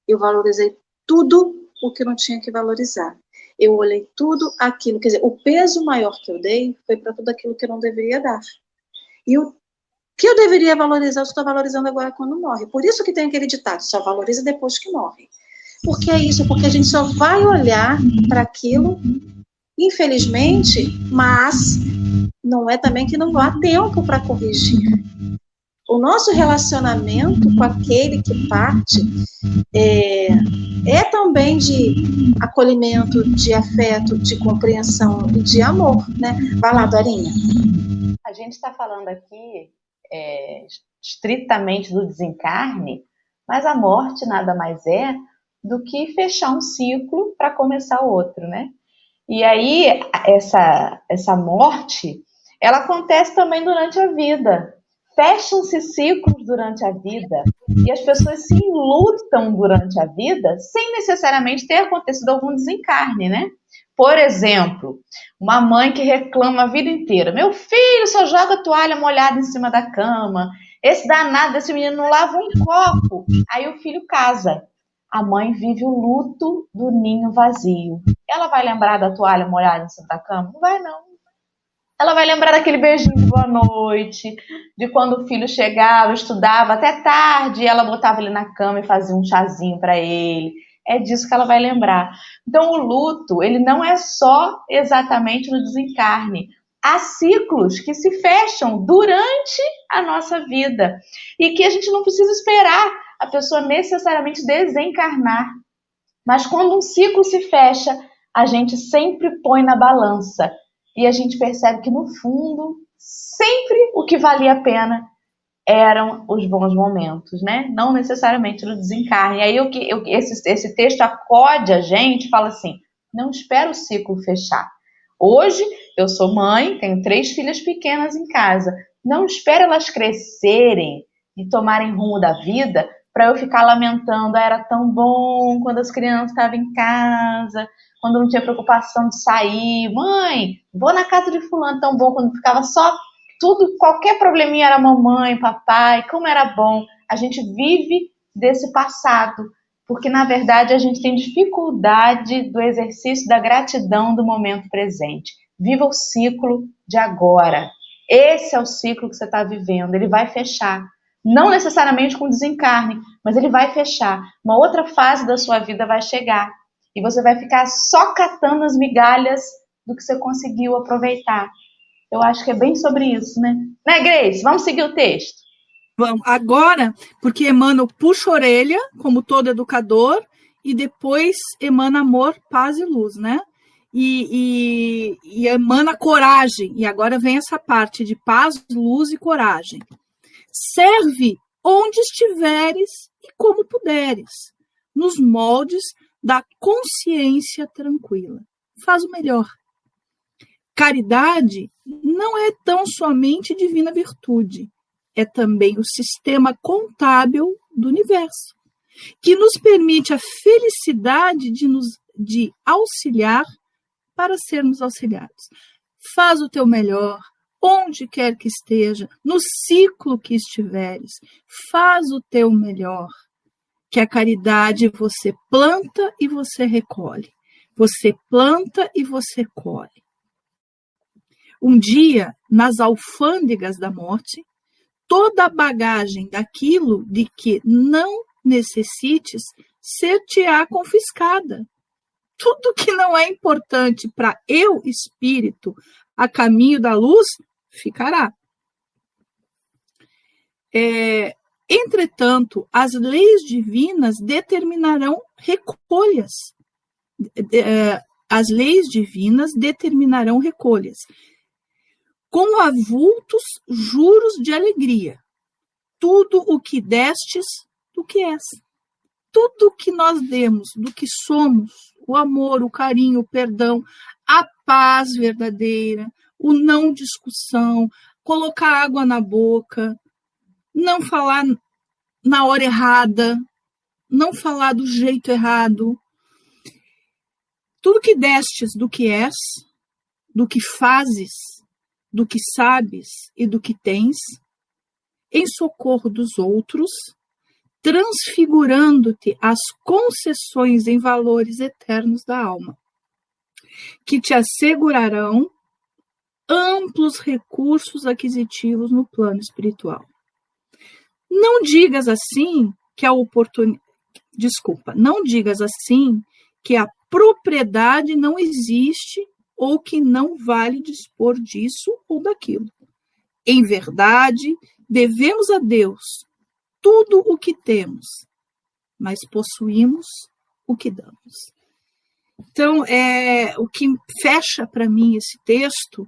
eu valorizei tudo o que não tinha que valorizar. Eu olhei tudo aquilo, quer dizer, o peso maior que eu dei foi para tudo aquilo que eu não deveria dar. E o que eu deveria valorizar, eu estou valorizando agora quando morre. Por isso que tem aquele ditado: só valoriza depois que morre. Porque é isso, porque a gente só vai olhar para aquilo, infelizmente, mas não é também que não há tempo para corrigir. O nosso relacionamento com aquele que parte é, é também de acolhimento, de afeto, de compreensão e de amor, né? Vai lá, Dorinha. A gente está falando aqui é, estritamente do desencarne, mas a morte nada mais é do que fechar um ciclo para começar outro, né? E aí essa essa morte, ela acontece também durante a vida. Fecham-se ciclos durante a vida e as pessoas se lutam durante a vida sem necessariamente ter acontecido algum desencarne, né? Por exemplo, uma mãe que reclama a vida inteira: meu filho só joga toalha molhada em cima da cama, esse danado desse menino não lava um copo. Aí o filho casa a mãe vive o luto do ninho vazio. Ela vai lembrar da toalha molhada em cima da cama? Não vai, não. Ela vai lembrar daquele beijinho de boa noite, de quando o filho chegava, estudava até tarde, e ela botava ele na cama e fazia um chazinho para ele. É disso que ela vai lembrar. Então, o luto, ele não é só exatamente no desencarne. Há ciclos que se fecham durante a nossa vida e que a gente não precisa esperar a pessoa necessariamente desencarnar. Mas quando um ciclo se fecha, a gente sempre põe na balança e a gente percebe que no fundo, sempre o que valia a pena eram os bons momentos, né? Não necessariamente no desencarne. Aí que eu, esse, esse texto acode a gente, fala assim: não espera o ciclo fechar. Hoje eu sou mãe, tenho três filhas pequenas em casa. Não espera elas crescerem e tomarem rumo da vida para eu ficar lamentando, ah, era tão bom quando as crianças estavam em casa, quando não tinha preocupação de sair, mãe, vou na casa de fulano, tão bom quando ficava só tudo, qualquer probleminha era mamãe, papai, como era bom. A gente vive desse passado, porque na verdade a gente tem dificuldade do exercício da gratidão do momento presente. Viva o ciclo de agora. Esse é o ciclo que você está vivendo, ele vai fechar. Não necessariamente com desencarne, mas ele vai fechar. Uma outra fase da sua vida vai chegar. E você vai ficar só catando as migalhas do que você conseguiu aproveitar. Eu acho que é bem sobre isso, né? Né, Grace? Vamos seguir o texto. Vamos. Agora, porque Emmanuel puxa a orelha, como todo educador, e depois emana amor, paz e luz, né? E, e, e emana coragem. E agora vem essa parte de paz, luz e coragem. Serve onde estiveres e como puderes, nos moldes da consciência tranquila. Faz o melhor. Caridade não é tão somente divina virtude, é também o sistema contábil do universo, que nos permite a felicidade de nos de auxiliar para sermos auxiliados. Faz o teu melhor, onde quer que esteja, no ciclo que estiveres, faz o teu melhor. Que a caridade você planta e você recolhe. Você planta e você colhe. Um dia, nas alfândegas da morte, toda a bagagem daquilo de que não necessites ser-te-á confiscada. Tudo que não é importante para eu, espírito, a caminho da luz, ficará. É, entretanto, as leis divinas determinarão recolhas. É, as leis divinas determinarão recolhas, com avultos juros de alegria. Tudo o que destes, do que és. Tudo o que nós demos, do que somos, o amor, o carinho, o perdão, a paz verdadeira, o não discussão, colocar água na boca, não falar na hora errada, não falar do jeito errado. Tudo que destes do que és, do que fazes, do que sabes e do que tens, em socorro dos outros, transfigurando-te as concessões em valores eternos da alma, que te assegurarão amplos recursos aquisitivos no plano espiritual. Não digas assim que a oportunidade. Desculpa, não digas assim que a propriedade não existe ou que não vale dispor disso ou daquilo. Em verdade, devemos a Deus tudo o que temos, mas possuímos o que damos. Então, é, o que fecha para mim esse texto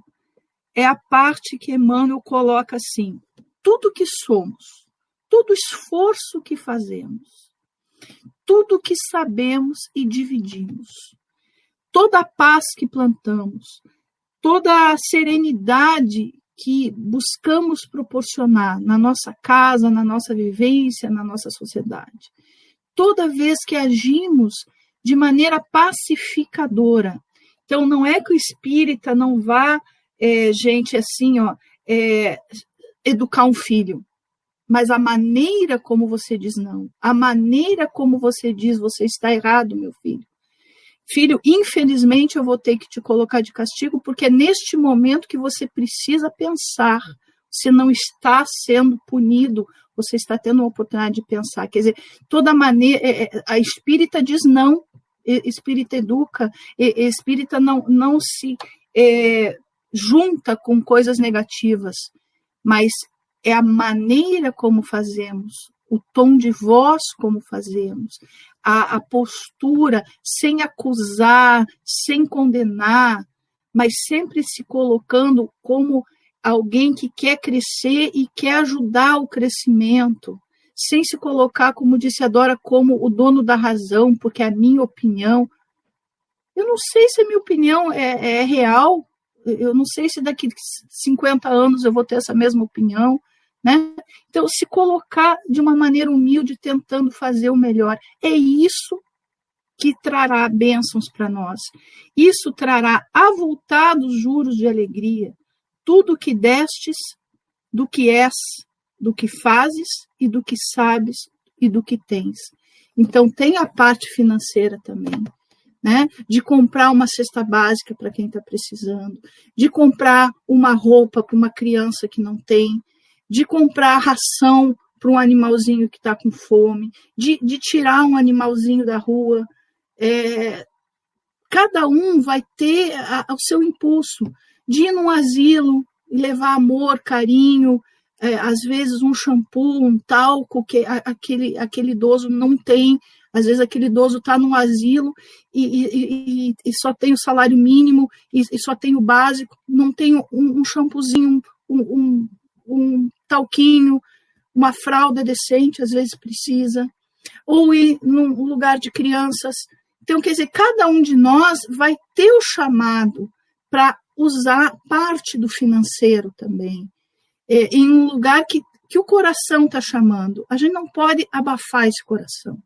é a parte que Emmanuel coloca assim: tudo que somos, todo esforço que fazemos, tudo que sabemos e dividimos, toda a paz que plantamos, toda a serenidade que buscamos proporcionar na nossa casa, na nossa vivência, na nossa sociedade. Toda vez que agimos de maneira pacificadora. Então, não é que o espírita não vá, é, gente, assim, ó, é, educar um filho mas a maneira como você diz não, a maneira como você diz você está errado, meu filho. Filho, infelizmente eu vou ter que te colocar de castigo, porque é neste momento que você precisa pensar. Você não está sendo punido, você está tendo uma oportunidade de pensar. Quer dizer, toda maneira. É, é, a espírita diz não, espírita educa, espírita não, não se é, junta com coisas negativas, mas é a maneira como fazemos, o tom de voz como fazemos, a, a postura sem acusar, sem condenar, mas sempre se colocando como alguém que quer crescer e quer ajudar o crescimento, sem se colocar, como disse a Dora, como o dono da razão, porque é a minha opinião. Eu não sei se a minha opinião é, é real, eu não sei se daqui 50 anos eu vou ter essa mesma opinião. Né? Então, se colocar de uma maneira humilde, tentando fazer o melhor, é isso que trará bênçãos para nós. Isso trará avultados juros de alegria. Tudo que destes, do que és, do que fazes e do que sabes e do que tens. Então, tem a parte financeira também. Né? De comprar uma cesta básica para quem está precisando, de comprar uma roupa para uma criança que não tem, de comprar ração para um animalzinho que está com fome, de, de tirar um animalzinho da rua. É, cada um vai ter a, o seu impulso de ir num asilo e levar amor, carinho, é, às vezes um shampoo, um talco que a, aquele, aquele idoso não tem. Às vezes aquele idoso está num asilo e, e, e, e, só tem o salário mínimo e, só tem o básico, não tem um, um shampoozinho, um, um, um talquinho, uma fralda decente, às vezes precisa, ou ir num lugar de crianças. Então, quer dizer, cada um de nós vai ter o chamado para usar parte do financeiro também, é, em um lugar que, que o coração está chamando. A gente não pode abafar esse coração.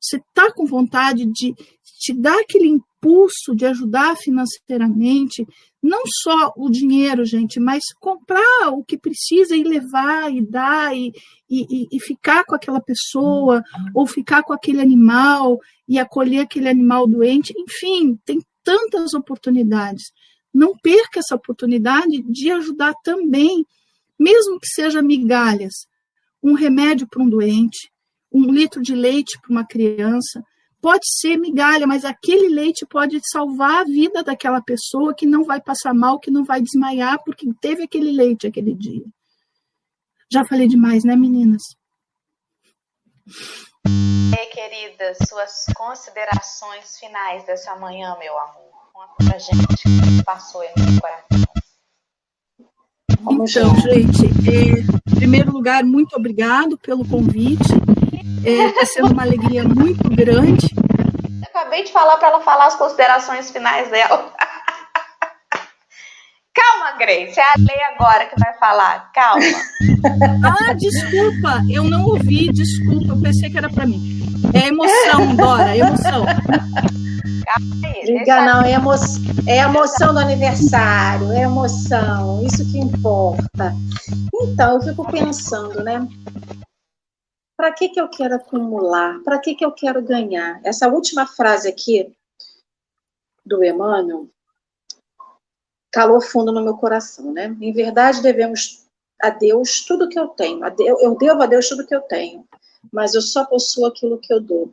Você está com vontade de te dar aquele impulso de ajudar financeiramente, não só o dinheiro, gente, mas comprar o que precisa e levar e dar e, e, e ficar com aquela pessoa, ou ficar com aquele animal e acolher aquele animal doente, enfim, tem tantas oportunidades. Não perca essa oportunidade de ajudar também, mesmo que seja migalhas, um remédio para um doente, um litro de leite para uma criança, Pode ser migalha, mas aquele leite pode salvar a vida daquela pessoa que não vai passar mal, que não vai desmaiar, porque teve aquele leite aquele dia. Já falei demais, né, meninas? você, querida, suas considerações finais dessa manhã, meu amor. Conta pra gente o que passou aí no coração. Então, gente, é, em primeiro lugar, muito obrigado pelo convite. Está é, sendo uma alegria muito grande. acabei de falar para ela falar as considerações finais dela. [laughs] Calma, Grace, é a lei agora que vai falar. Calma. Ah, desculpa, eu não ouvi, desculpa, eu pensei que era para mim. É emoção, Dora, é emoção. Liga não, é, emo é emoção do aniversário, é emoção, isso que importa. Então, eu fico pensando, né? Para que, que eu quero acumular? Para que, que eu quero ganhar? Essa última frase aqui do Emmanuel calou fundo no meu coração, né? Em verdade, devemos a Deus tudo que eu tenho. Eu devo a Deus tudo que eu tenho, mas eu só possuo aquilo que eu dou.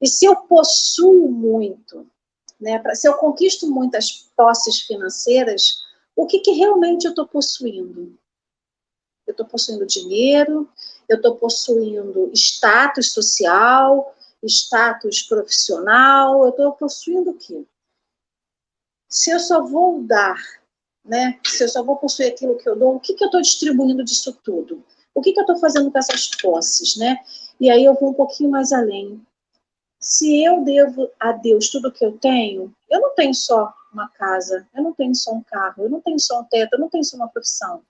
E se eu possuo muito, né, se eu conquisto muitas posses financeiras, o que, que realmente eu estou possuindo? Eu estou possuindo dinheiro, eu estou possuindo status social, status profissional, eu estou possuindo o quê? Se eu só vou dar, né, se eu só vou possuir aquilo que eu dou, o que, que eu estou distribuindo disso tudo? O que, que eu estou fazendo com essas posses, né? E aí eu vou um pouquinho mais além se eu devo a Deus tudo que eu tenho, eu não tenho só uma casa, eu não tenho só um carro, eu não tenho só um teto, eu não tenho só uma profissão.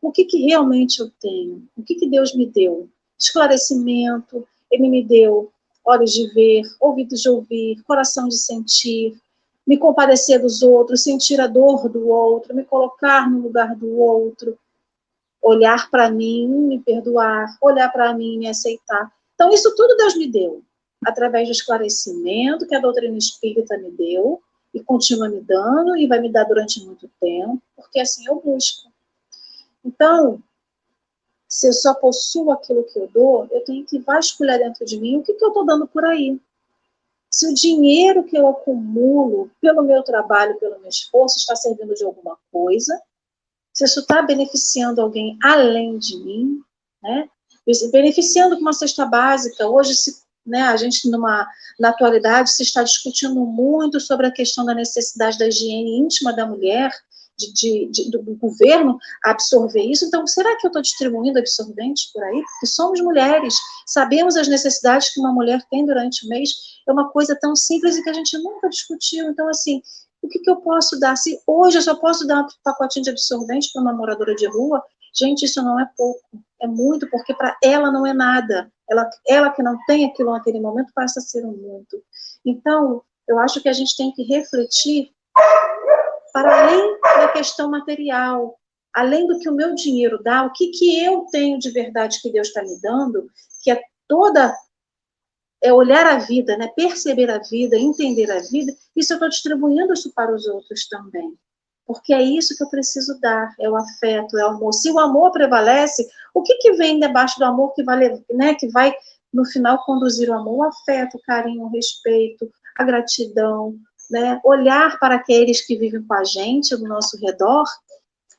O que, que realmente eu tenho? O que, que Deus me deu? Esclarecimento, Ele me deu olhos de ver, ouvidos de ouvir, coração de sentir, me compadecer dos outros, sentir a dor do outro, me colocar no lugar do outro, olhar para mim, me perdoar, olhar para mim, me aceitar. Então, isso tudo Deus me deu através do esclarecimento que a doutrina espírita me deu e continua me dando e vai me dar durante muito tempo, porque assim eu busco. Então, se eu só possuo aquilo que eu dou, eu tenho que vasculhar dentro de mim o que, que eu estou dando por aí. Se o dinheiro que eu acumulo pelo meu trabalho, pelo meu esforço, está servindo de alguma coisa, se isso está beneficiando alguém além de mim, né? beneficiando com uma cesta básica, hoje se né? A gente, numa, na atualidade, se está discutindo muito sobre a questão da necessidade da higiene íntima da mulher, de, de, do governo absorver isso. Então, será que eu estou distribuindo absorventes por aí? Porque somos mulheres, sabemos as necessidades que uma mulher tem durante o mês. É uma coisa tão simples e que a gente nunca discutiu. Então, assim, o que, que eu posso dar? Se hoje eu só posso dar um pacotinho de absorvente para uma moradora de rua, gente, isso não é pouco, é muito, porque para ela não é nada. Ela, ela que não tem aquilo naquele momento passa a ser um muito. Então, eu acho que a gente tem que refletir para além da questão material, além do que o meu dinheiro dá, o que, que eu tenho de verdade que Deus está me dando, que é toda é olhar a vida, né? perceber a vida, entender a vida, isso eu estou distribuindo isso para os outros também. Porque é isso que eu preciso dar, é o afeto, é o amor. Se o amor prevalece, o que, que vem debaixo do amor que vai, né, que vai, no final, conduzir o amor? O afeto, o carinho, o respeito, a gratidão, né? olhar para aqueles que vivem com a gente, no nosso redor,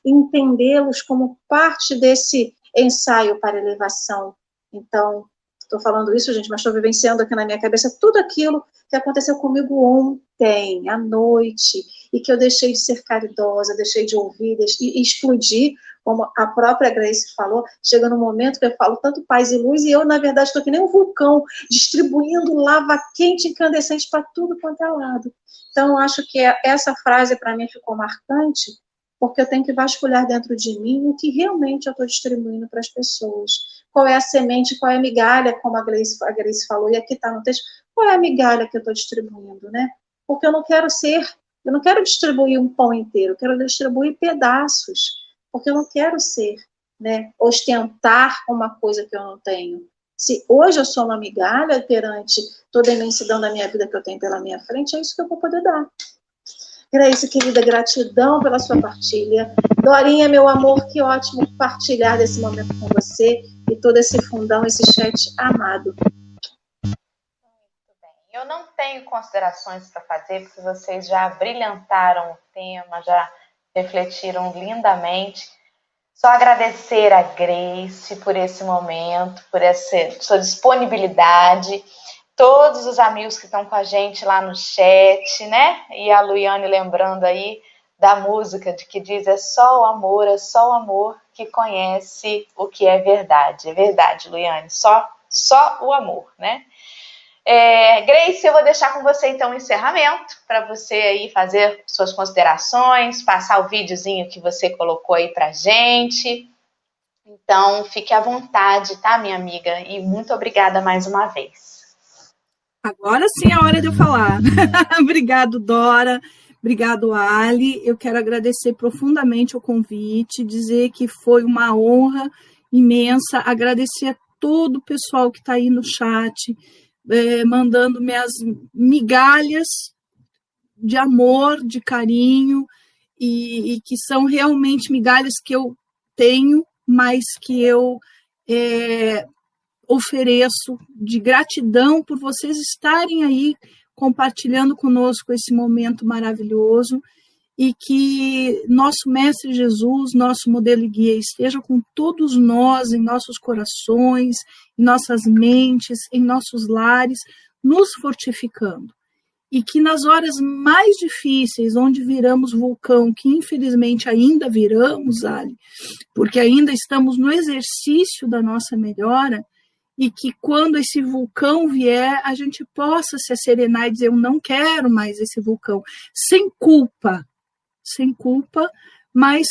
entendê-los como parte desse ensaio para elevação. Então, estou falando isso, gente, mas estou vivenciando aqui na minha cabeça tudo aquilo que aconteceu comigo ontem, à noite, e que eu deixei de ser caridosa, deixei de ouvir, e explodir, como a própria Grace falou, chega no momento que eu falo tanto paz e luz, e eu, na verdade, estou que nem um vulcão, distribuindo lava quente, incandescente para tudo quanto é lado. Então, acho que essa frase, para mim, ficou marcante, porque eu tenho que vasculhar dentro de mim o que realmente eu estou distribuindo para as pessoas. Qual é a semente, qual é a migalha, como a Grace, a Grace falou, e aqui está no texto, qual é a migalha que eu estou distribuindo, né? Porque eu não quero ser, eu não quero distribuir um pão inteiro, eu quero distribuir pedaços, porque eu não quero ser, né, ostentar uma coisa que eu não tenho. Se hoje eu sou uma migalha perante toda a imensidão da minha vida que eu tenho pela minha frente, é isso que eu vou poder dar. Grace, querida, gratidão pela sua partilha. Dorinha, meu amor, que ótimo partilhar desse momento com você e todo esse fundão, esse chat amado. Eu não tenho considerações para fazer, porque vocês já brilhantaram o tema, já refletiram lindamente. Só agradecer a Grace por esse momento, por essa sua disponibilidade, todos os amigos que estão com a gente lá no chat, né? E a Luiane lembrando aí da música de que diz é só o amor, é só o amor que conhece o que é verdade. É verdade, Luiane, só só o amor, né? É, Grace, eu vou deixar com você então o encerramento para você aí fazer suas considerações, passar o videozinho que você colocou aí para gente. Então, fique à vontade, tá, minha amiga? E muito obrigada mais uma vez. Agora sim é a hora de eu falar. [laughs] Obrigado, Dora. Obrigado, Ali. Eu quero agradecer profundamente o convite, dizer que foi uma honra imensa, agradecer a todo o pessoal que está aí no chat, é, mandando minhas migalhas de amor, de carinho, e, e, que são realmente migalhas que eu tenho, mas que eu é, ofereço de gratidão por vocês estarem aí compartilhando conosco esse momento maravilhoso e que nosso Mestre Jesus, nosso modelo e guia, esteja com todos nós em nossos corações, em nossas mentes, em nossos lares, nos fortificando. E que nas horas mais difíceis, onde viramos vulcão, que infelizmente ainda viramos, Ali, porque ainda estamos no exercício da nossa melhora, e que quando esse vulcão vier, a gente possa se serenar e dizer: Eu não quero mais esse vulcão, sem culpa, sem culpa, mas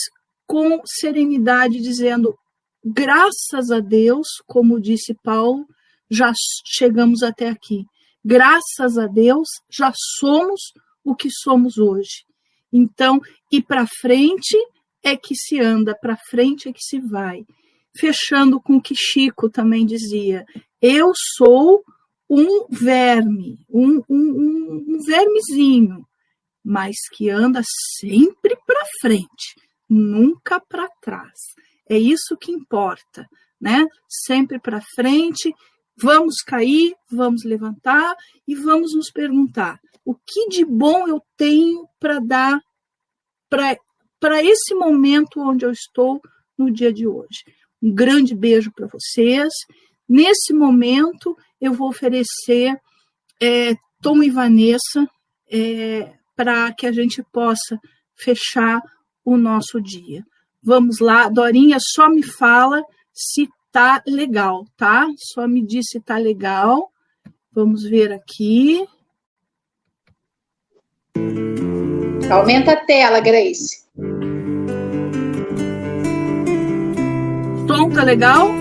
com serenidade, dizendo: graças a Deus, como disse Paulo, já chegamos até aqui. Graças a Deus, já somos o que somos hoje. Então, ir para frente é que se anda, para frente é que se vai. Fechando com o que Chico também dizia: eu sou um verme, um, um, um vermezinho, mas que anda sempre para frente, nunca para trás. É isso que importa, né? Sempre para frente, vamos cair, vamos levantar e vamos nos perguntar: o que de bom eu tenho para dar para esse momento onde eu estou no dia de hoje? Um grande beijo para vocês. Nesse momento, eu vou oferecer é, Tom e Vanessa é, para que a gente possa fechar o nosso dia. Vamos lá, Dorinha, só me fala se tá legal, tá? Só me diz se tá legal. Vamos ver aqui. Aumenta a tela, Grace. Tom, tá legal?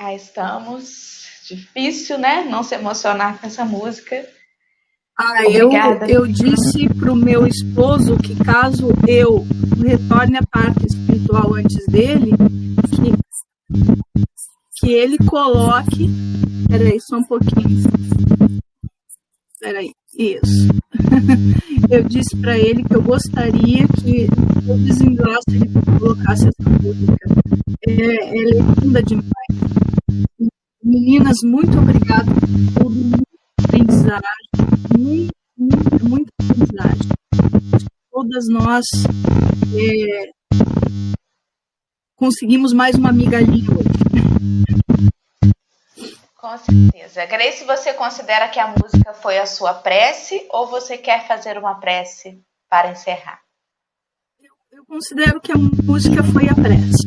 Cá estamos. Difícil, né? Não se emocionar com essa música. Ah, eu, eu disse para o meu esposo que caso eu retorne à parte espiritual antes dele, que, que ele coloque. Peraí, só um pouquinho. Peraí, isso. [laughs] Eu disse para ele que eu gostaria que o desenlace ele colocasse essa música. É, ela é linda demais. Meninas, muito obrigada por tudo, aprendizagem, muito, muita, muita aprendizagem. Todas nós é, conseguimos mais uma migalhinha hoje. Com certeza. Grace, você considera que a música foi a sua prece ou você quer fazer uma prece para encerrar? Eu, eu considero que a música foi a prece.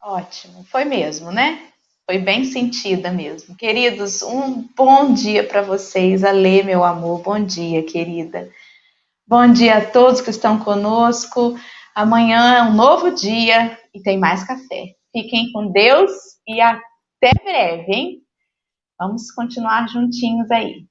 Ótimo, foi mesmo, né? Foi bem sentida mesmo. Queridos, um bom dia para vocês. Alê, meu amor, bom dia, querida. Bom dia a todos que estão conosco. Amanhã é um novo dia e tem mais café. Fiquem com Deus e até breve, hein? Vamos continuar juntinhos aí.